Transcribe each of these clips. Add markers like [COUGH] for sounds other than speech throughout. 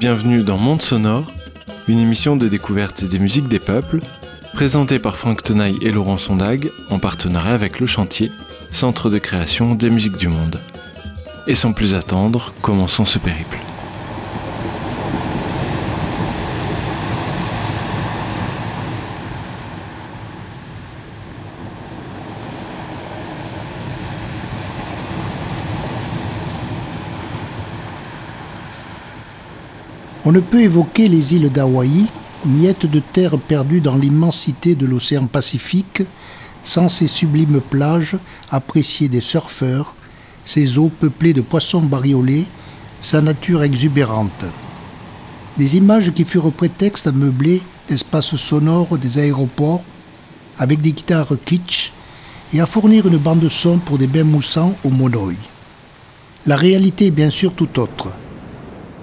bienvenue dans Monde Sonore, une émission de découverte des musiques des peuples, présentée par Franck Tenaille et Laurent Sondag en partenariat avec Le Chantier, centre de création des musiques du monde. Et sans plus attendre, commençons ce périple. On ne peut évoquer les îles d'Hawaï, miettes de terre perdues dans l'immensité de l'océan Pacifique, sans ses sublimes plages appréciées des surfeurs, ses eaux peuplées de poissons bariolés, sa nature exubérante. Des images qui furent prétexte à meubler l'espace sonore des aéroports avec des guitares kitsch et à fournir une bande son pour des bains moussants au monoï. La réalité est bien sûr tout autre.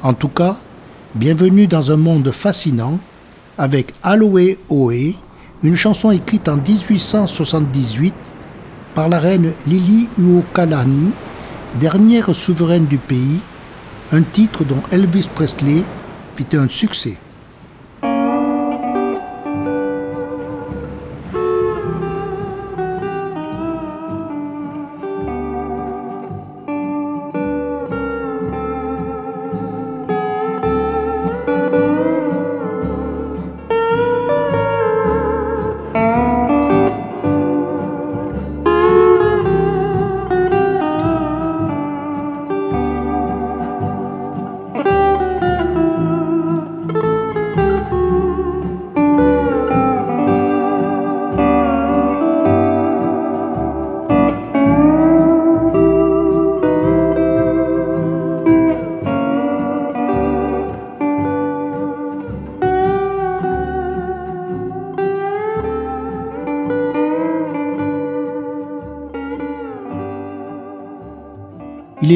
En tout cas, Bienvenue dans un monde fascinant avec Aloe Oe, une chanson écrite en 1878 par la reine Lili Uokalani, dernière souveraine du pays, un titre dont Elvis Presley fit un succès.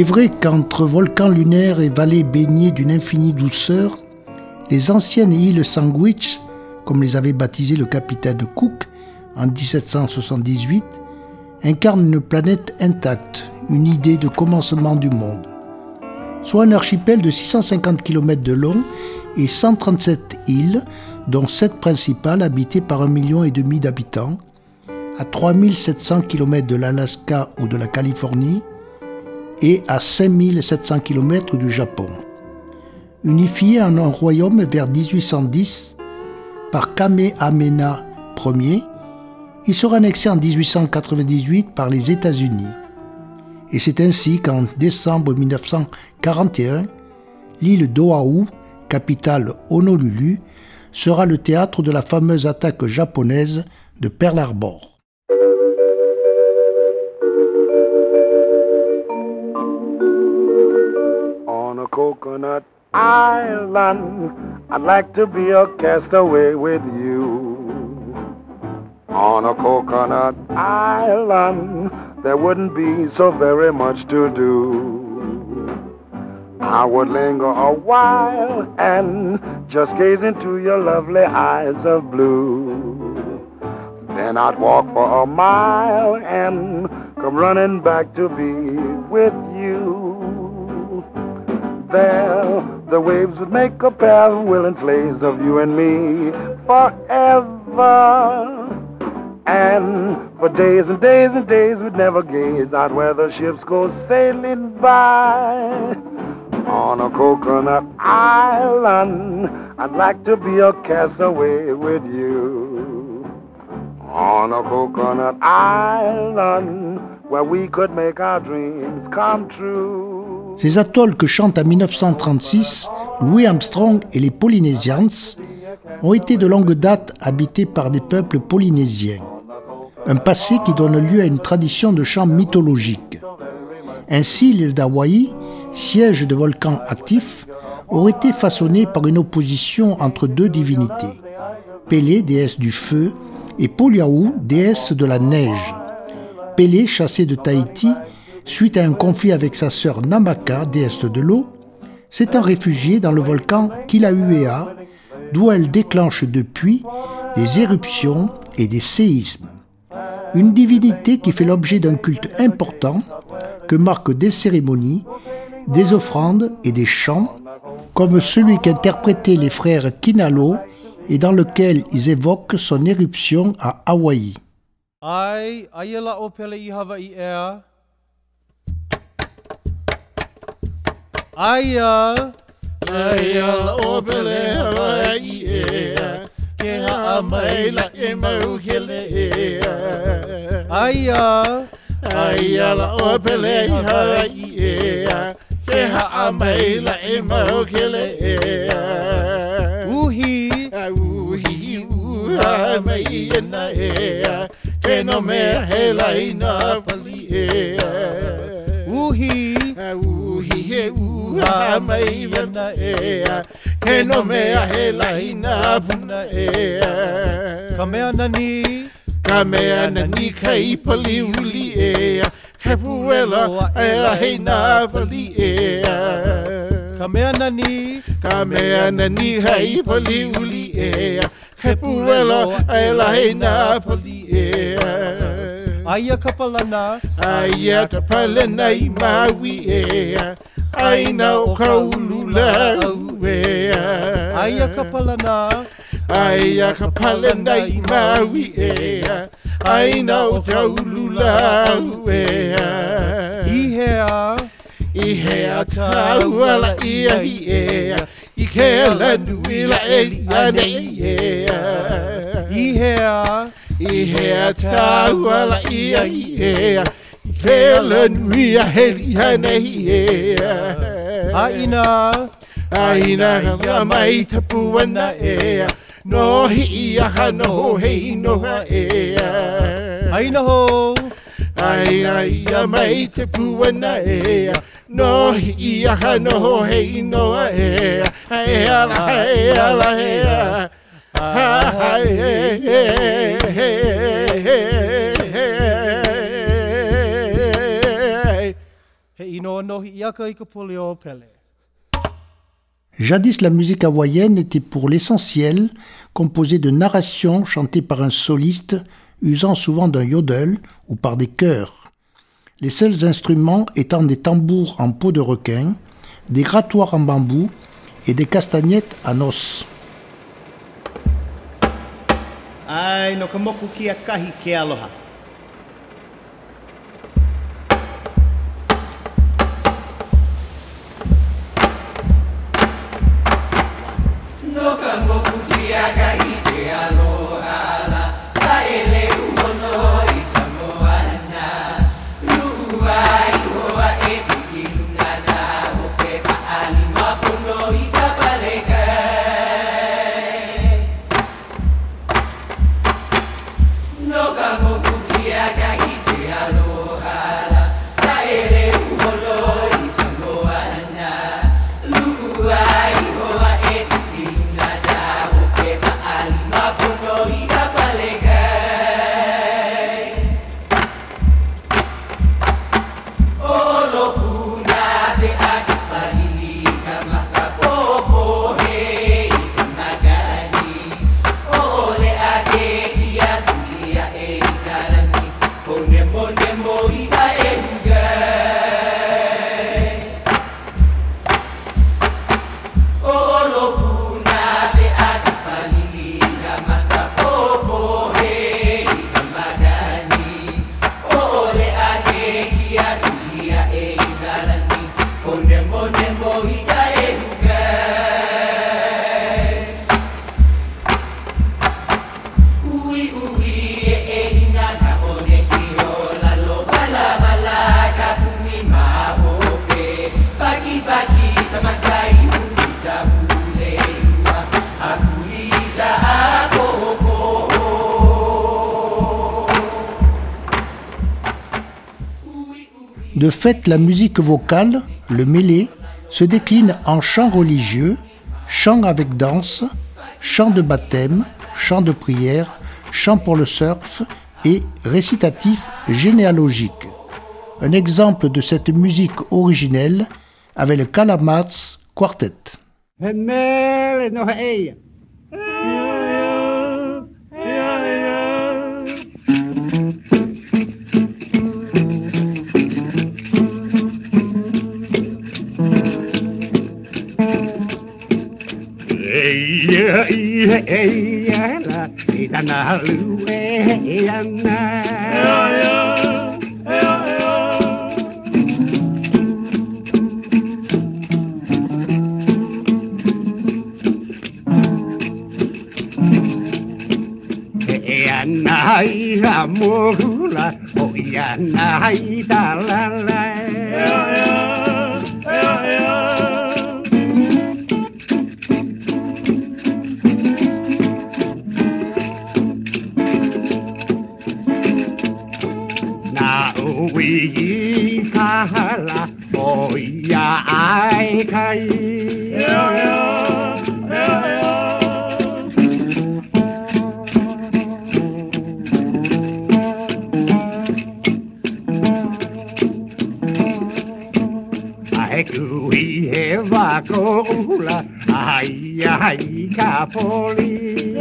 Est vrai qu'entre volcans lunaires et vallées baignées d'une infinie douceur, les anciennes îles Sandwich, comme les avait baptisées le capitaine Cook en 1778, incarnent une planète intacte, une idée de commencement du monde. Soit un archipel de 650 km de long et 137 îles, dont 7 principales habitées par un million et demi d'habitants, à 3700 km de l'Alaska ou de la Californie, et à 5700 km du Japon. Unifié en un royaume vers 1810 par Kamehameha Ier, il sera annexé en 1898 par les États-Unis. Et c'est ainsi qu'en décembre 1941, l'île d'Oahu, capitale Honolulu, sera le théâtre de la fameuse attaque japonaise de Pearl Harbor. Coconut Island. I'd like to be a castaway with you. On a coconut island, there wouldn't be so very much to do. I would linger a while and just gaze into your lovely eyes of blue. Then I'd walk for a mile and come running back to be with you there, the waves would make a pair of willing slaves of you and me forever. And for days and days and days we'd never gaze out where the ships go sailing by. On a coconut island, I'd like to be a castaway with you. On a coconut island, where we could make our dreams come true. Ces atolls que chantent en 1936 Louis Armstrong et les Polynésiens ont été de longue date habités par des peuples polynésiens. Un passé qui donne lieu à une tradition de chant mythologique. Ainsi, l'île d'Hawaï, siège de volcans actifs, aurait été façonnée par une opposition entre deux divinités. Pélé, déesse du feu, et Poliaou, déesse de la neige. Pélé, chassé de Tahiti, suite à un conflit avec sa sœur Namaka, déesse de l'eau, s'étant réfugiée dans le volcan Kilauea, d'où elle déclenche depuis des éruptions et des séismes. Une divinité qui fait l'objet d'un culte important que marquent des cérémonies, des offrandes et des chants, comme celui qu'interprétaient les frères Kinalo et dans lequel ils évoquent son éruption à Hawaï. Aya. Aya obele aya. Ke ha mai la e mau. Aya. Aya la obele aya. Ke ha mai la e mau. Uhi. Uhi uha mai na e. Ke no me he la pali e. Uhi. la mai ana e he no mea he lahi na puna e ka mea nani. Ka mea nani ka ipa li uli e ka puela e la he na pali e ka mea nani. Ka mea nani ka ipa uli e ka puela e la he na pali e Aia ka palana. Aia ka palana i maui ea. aina o kaulu lauea ai a kapalana ai a kapalanai maui ea aina o kaulu lauea ihea ihea tauala ia hi ea. I ke lanu i la eli anei ea. Ihea ihea tauala ia hi ea. Hele nui a heli hana hi e Aina. Aina ga mai te puana e No hi i aha no hei noha e Aina ho. Aina i mai te puana e No hi i aha no hei noha e E ala he ala he Ha ha he he he Jadis, la musique hawaïenne était pour l'essentiel composée de narrations chantées par un soliste usant souvent d'un yodel ou par des chœurs. Les seuls instruments étant des tambours en peau de requin, des grattoirs en bambou et des castagnettes en os. Ai, no ka moku ki a kahi ke aloha. De fait, la musique vocale, le mêlé, se décline en chant religieux, chant avec danse, chant de baptême, chant de prière, chant pour le surf et récitatif généalogique. Un exemple de cette musique originelle avec le Kalamats Quartet. Ia ia ia la i tana lu e ana E ana i ha mohula o i ana i ta la la Na ui i kahala o ia ai kai Ai kui he wako ula ai ai ka poli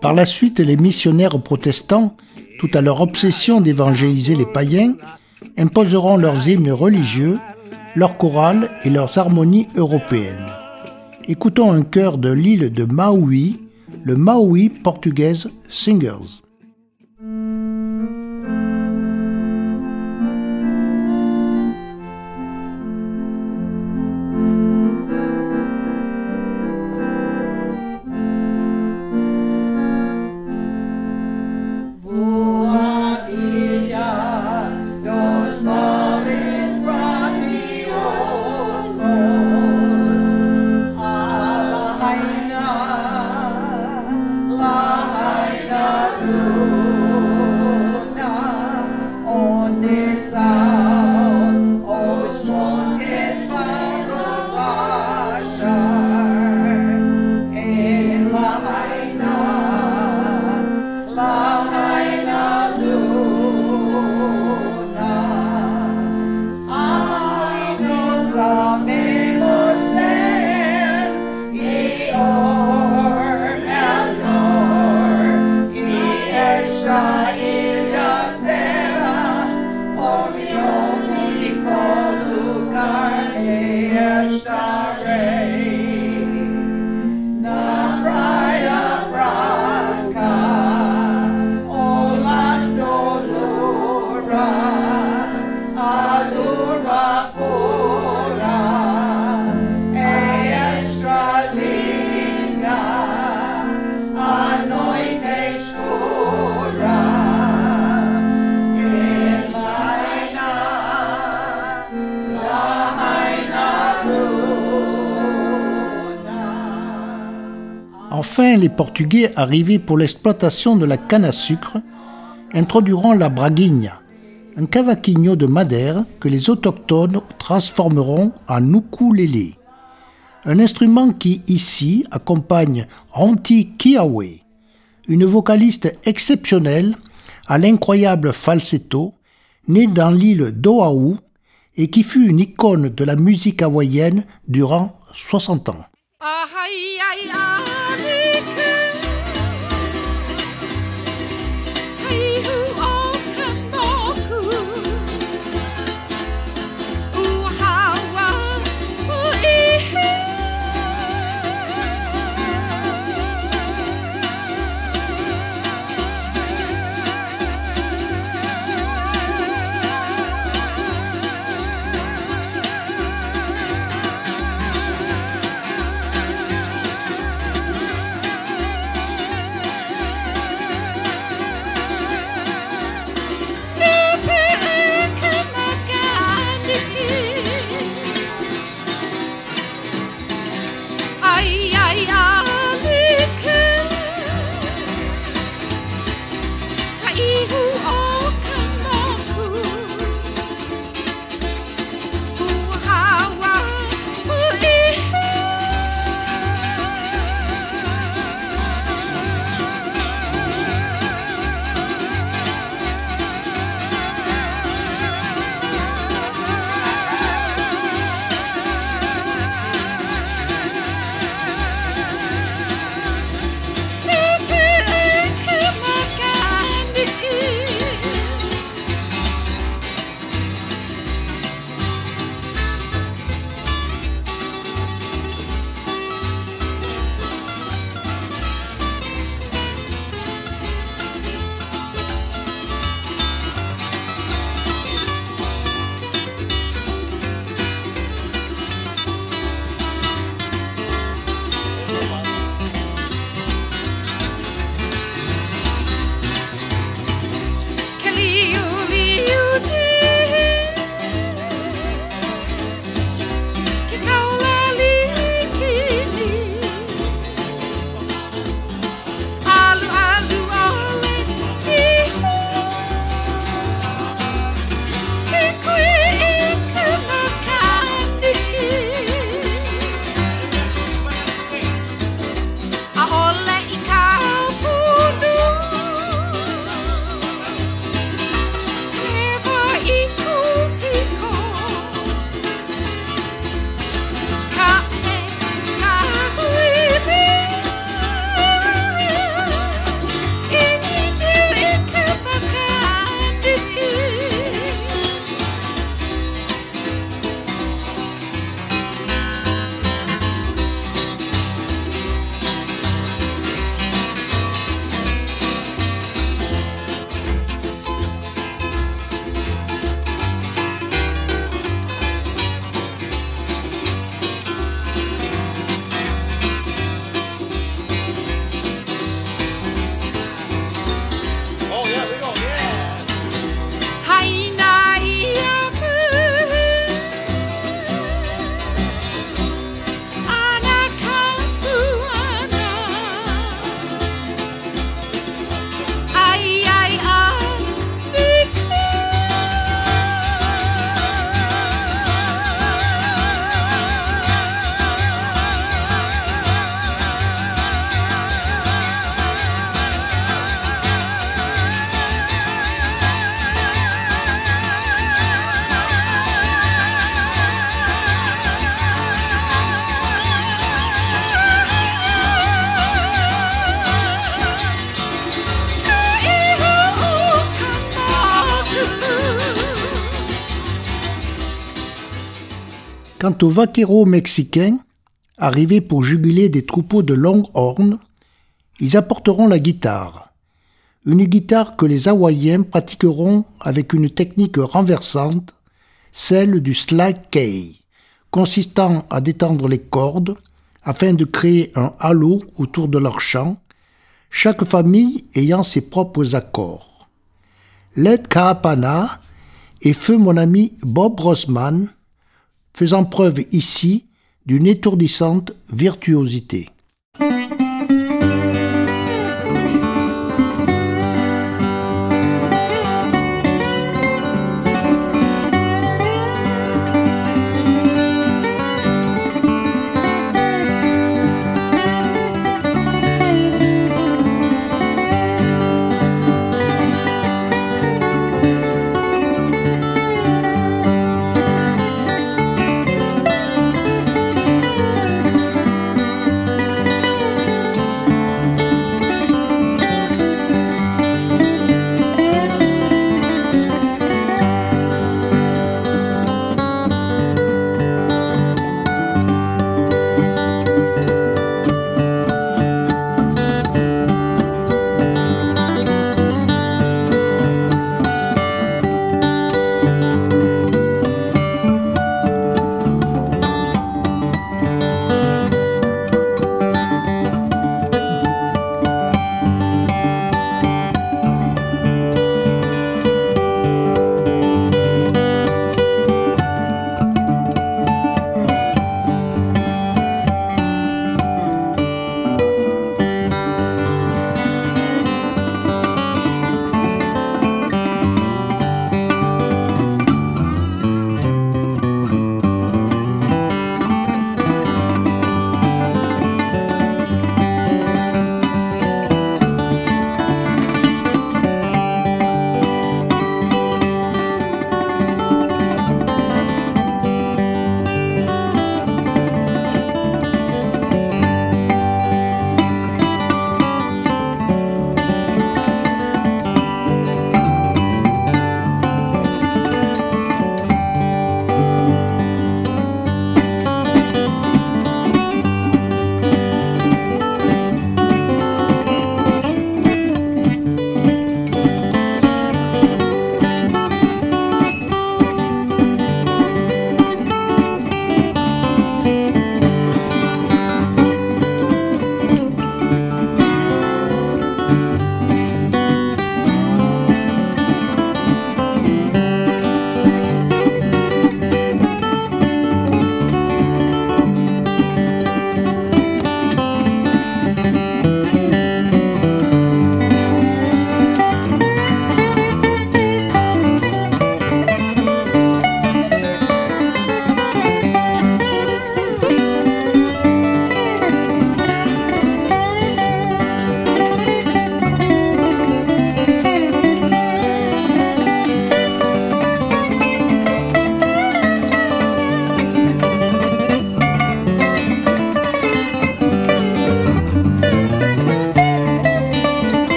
Par la suite, les missionnaires protestants, tout à leur obsession d'évangéliser les païens, imposeront leurs hymnes religieux, leurs chorales et leurs harmonies européennes. Écoutons un chœur de l'île de Maui, le Maui Portuguese Singers. Enfin, les Portugais arrivés pour l'exploitation de la canne à sucre introduiront la braguinha, un cavaquinho de Madère que les autochtones transformeront en ukulélé. Un instrument qui, ici, accompagne Ronti Kiawe, une vocaliste exceptionnelle à l'incroyable falsetto, née dans l'île d'Oahu et qui fut une icône de la musique hawaïenne durant 60 ans. Quant aux vaqueros mexicains, arrivés pour juguler des troupeaux de longhorn, ils apporteront la guitare. Une guitare que les Hawaïens pratiqueront avec une technique renversante, celle du slide key, consistant à détendre les cordes afin de créer un halo autour de leur chant, chaque famille ayant ses propres accords. Led Kaapana et feu mon ami Bob Rossman, faisant preuve ici d'une étourdissante virtuosité.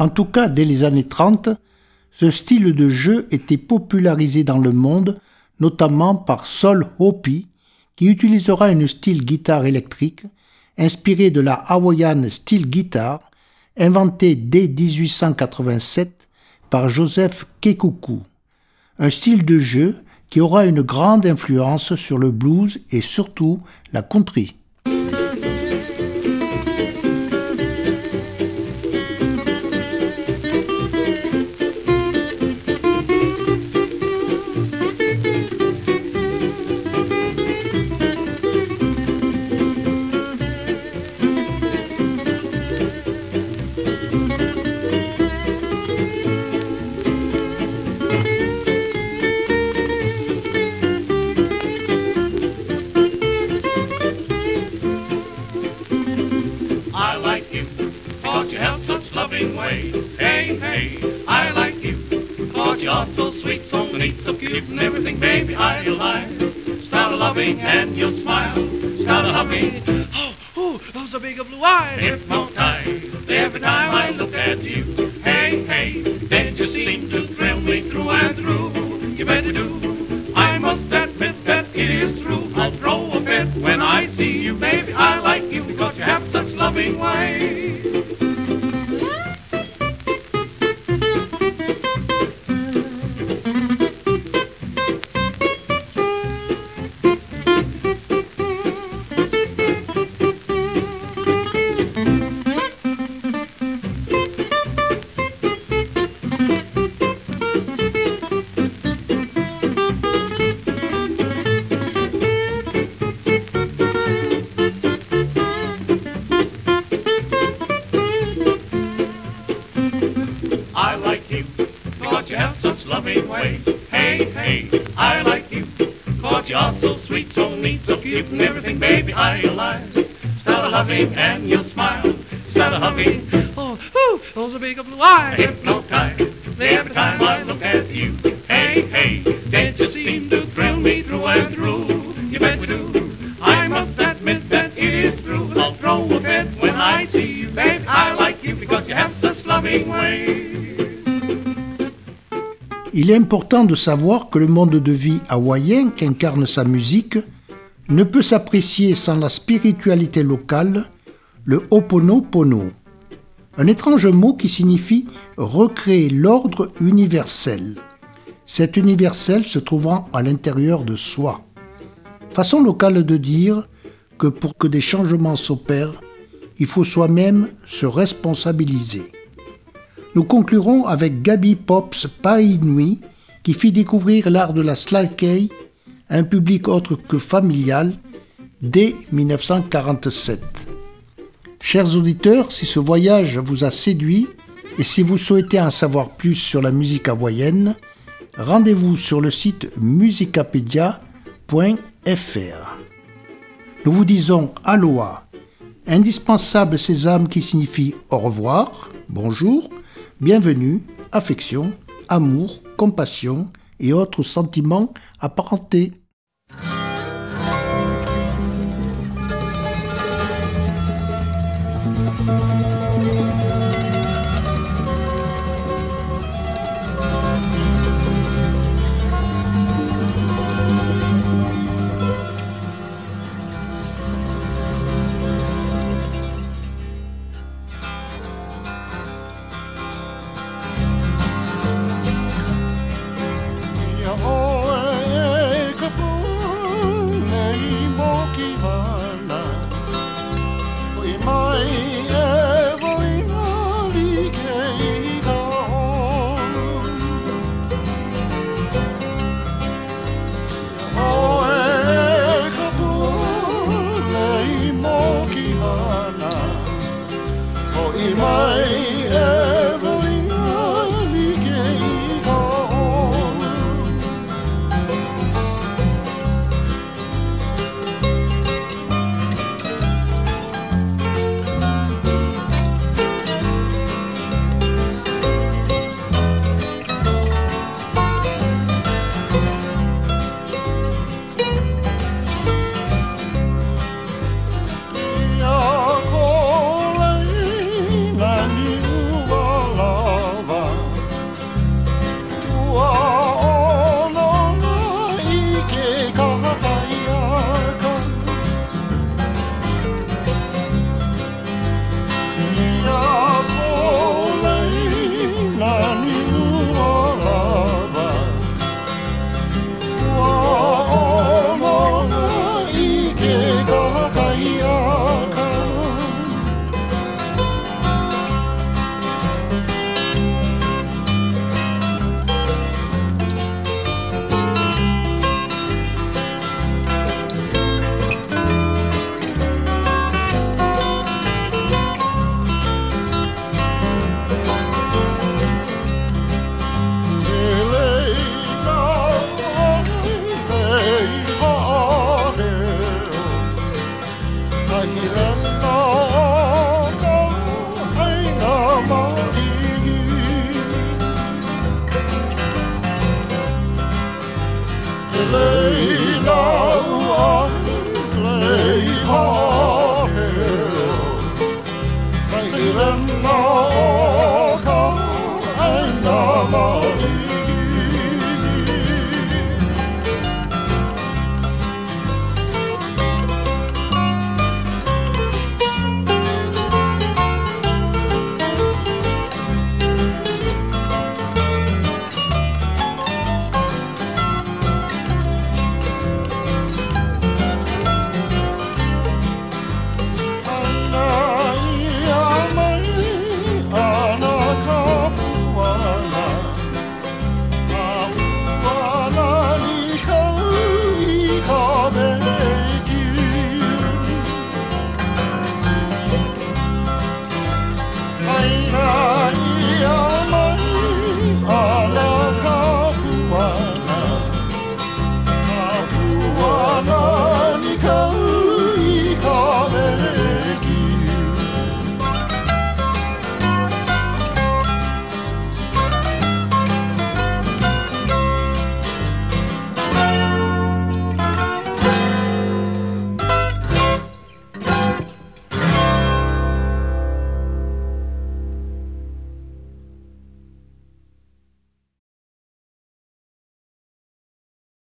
En tout cas, dès les années 30, ce style de jeu était popularisé dans le monde, notamment par Sol Hopi, qui utilisera une style guitare électrique inspirée de la Hawaiian Steel Guitar, inventée dès 1887 par Joseph Kekuku. Un style de jeu qui aura une grande influence sur le blues et surtout la country. Keeping everything, baby, I alive. Start a loving and you'll smile. Start a hugging. [GASPS] Oh, oh, those are big blue eyes. Hypnotized I like you, cause you're so sweet, so neat, so cute and everything, baby, I alive. Start a loving and you'll smile. Start a hugging. Oh, ooh, those are big blue eyes. Important de savoir que le monde de vie hawaïen qu'incarne sa musique ne peut s'apprécier sans la spiritualité locale, le Ho'oponopono, un étrange mot qui signifie recréer l'ordre universel. Cet universel se trouvant à l'intérieur de soi. Façon locale de dire que pour que des changements s'opèrent, il faut soi-même se responsabiliser. Nous conclurons avec Gabi Pops Painui qui fit découvrir l'art de la slakei à un public autre que familial dès 1947. Chers auditeurs, si ce voyage vous a séduit et si vous souhaitez en savoir plus sur la musique hawaïenne, rendez-vous sur le site musicapedia.fr. Nous vous disons aloha, indispensable sésame qui signifie au revoir, bonjour, bienvenue, affection, amour, compassion et autres sentiments apparentés.